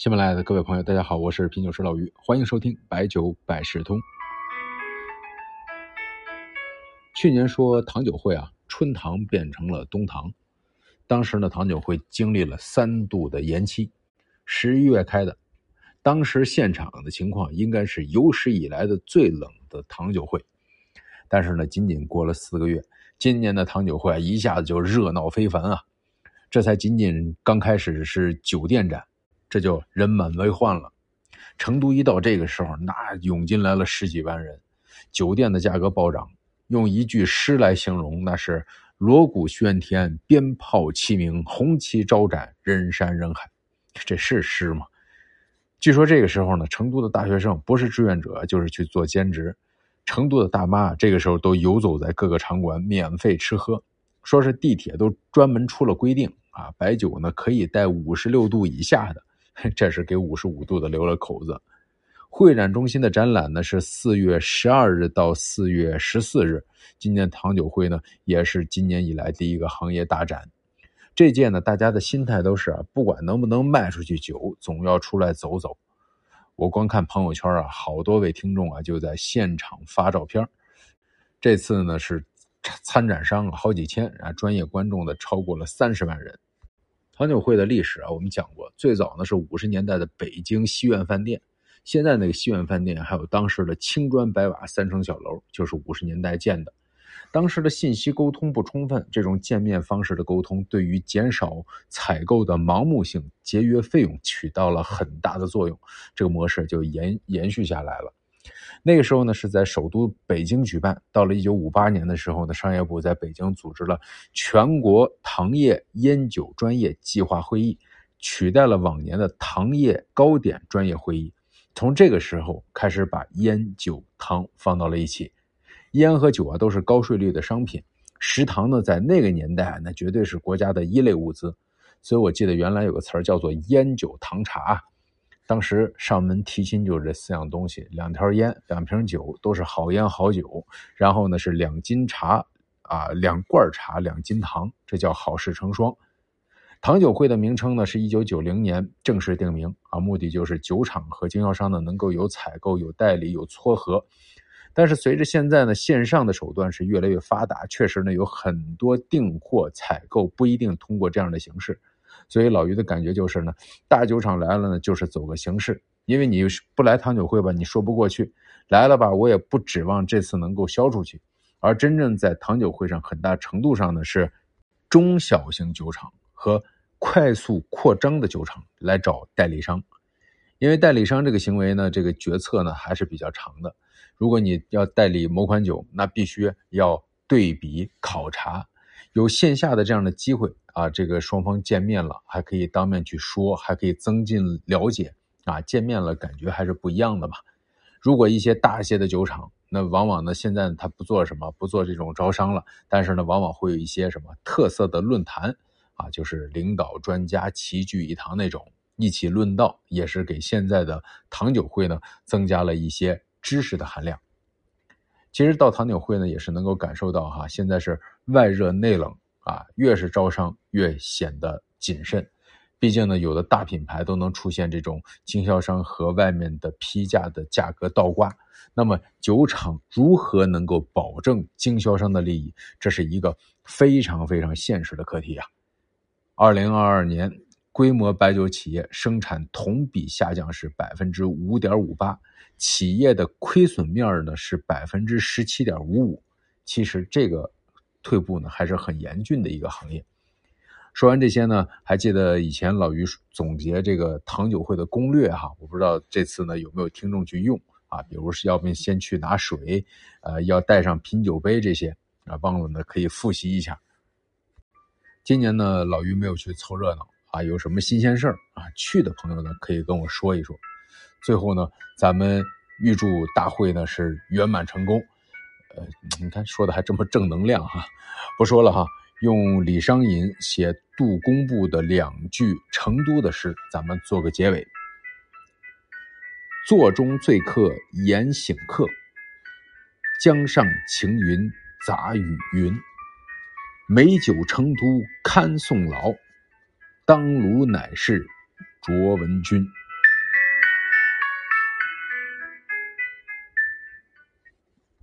喜马拉雅的各位朋友，大家好，我是品酒师老于，欢迎收听白酒百事通。去年说糖酒会啊，春糖变成了冬糖，当时呢，糖酒会经历了三度的延期，十一月开的，当时现场的情况应该是有史以来的最冷的糖酒会，但是呢，仅仅过了四个月，今年的糖酒会啊一下子就热闹非凡啊，这才仅仅刚开始是酒店展。这就人满为患了。成都一到这个时候，那涌进来了十几万人，酒店的价格暴涨。用一句诗来形容，那是锣鼓喧天，鞭炮齐鸣，红旗招展，人山人海。这是诗吗？据说这个时候呢，成都的大学生不是志愿者，就是去做兼职。成都的大妈这个时候都游走在各个场馆，免费吃喝。说是地铁都专门出了规定啊，白酒呢可以带五十六度以下的。这是给五十五度的留了口子。会展中心的展览呢是四月十二日到四月十四日。今年糖酒会呢也是今年以来第一个行业大展。这届呢大家的心态都是啊，不管能不能卖出去酒，总要出来走走。我光看朋友圈啊，好多位听众啊就在现场发照片。这次呢是参展商好几千啊，专业观众的超过了三十万人。糖酒会的历史啊，我们讲过，最早呢是五十年代的北京西苑饭店，现在那个西苑饭店还有当时的青砖白瓦三层小楼，就是五十年代建的。当时的信息沟通不充分，这种见面方式的沟通，对于减少采购的盲目性、节约费用起到了很大的作用，这个模式就延延续下来了。那个时候呢，是在首都北京举办。到了一九五八年的时候呢，商业部在北京组织了全国糖业烟酒专业计划会议，取代了往年的糖业糕点专业会议。从这个时候开始，把烟酒糖放到了一起。烟和酒啊，都是高税率的商品。食糖呢，在那个年代，那绝对是国家的一类物资。所以我记得原来有个词儿叫做“烟酒糖茶”。当时上门提亲就是这四样东西：两条烟、两瓶酒，都是好烟好酒。然后呢是两斤茶，啊，两罐茶，两斤糖，这叫好事成双。糖酒会的名称呢是一九九零年正式定名，啊，目的就是酒厂和经销商呢能够有采购、有代理、有撮合。但是随着现在呢线上的手段是越来越发达，确实呢有很多订货采购不一定通过这样的形式。所以老于的感觉就是呢，大酒厂来了呢，就是走个形式，因为你不来糖酒会吧，你说不过去；来了吧，我也不指望这次能够销出去。而真正在糖酒会上，很大程度上呢是中小型酒厂和快速扩张的酒厂来找代理商，因为代理商这个行为呢，这个决策呢还是比较长的。如果你要代理某款酒，那必须要对比考察。有线下的这样的机会啊，这个双方见面了，还可以当面去说，还可以增进了解啊。见面了，感觉还是不一样的嘛。如果一些大些的酒厂，那往往呢，现在他不做什么，不做这种招商了，但是呢，往往会有一些什么特色的论坛啊，就是领导专家齐聚一堂那种，一起论道，也是给现在的糖酒会呢增加了一些知识的含量。其实到糖酒会呢，也是能够感受到哈，现在是外热内冷啊，越是招商越显得谨慎。毕竟呢，有的大品牌都能出现这种经销商和外面的批价的价格倒挂，那么酒厂如何能够保证经销商的利益，这是一个非常非常现实的课题啊。二零二二年。规模白酒企业生产同比下降是百分之五点五八，企业的亏损面呢是百分之十七点五五。其实这个退步呢还是很严峻的一个行业。说完这些呢，还记得以前老于总结这个糖酒会的攻略哈，我不知道这次呢有没有听众去用啊？比如是要不先去拿水，呃，要带上品酒杯这些啊，忘了呢可以复习一下。今年呢，老于没有去凑热闹。啊，有什么新鲜事儿啊？去的朋友呢，可以跟我说一说。最后呢，咱们预祝大会呢是圆满成功。你看说的还这么正能量哈。不说了哈，用李商隐写杜工部的两句成都的诗，咱们做个结尾。座中醉客言醒客，江上晴云杂雨云。美酒成都堪送老。当卢乃是卓文君。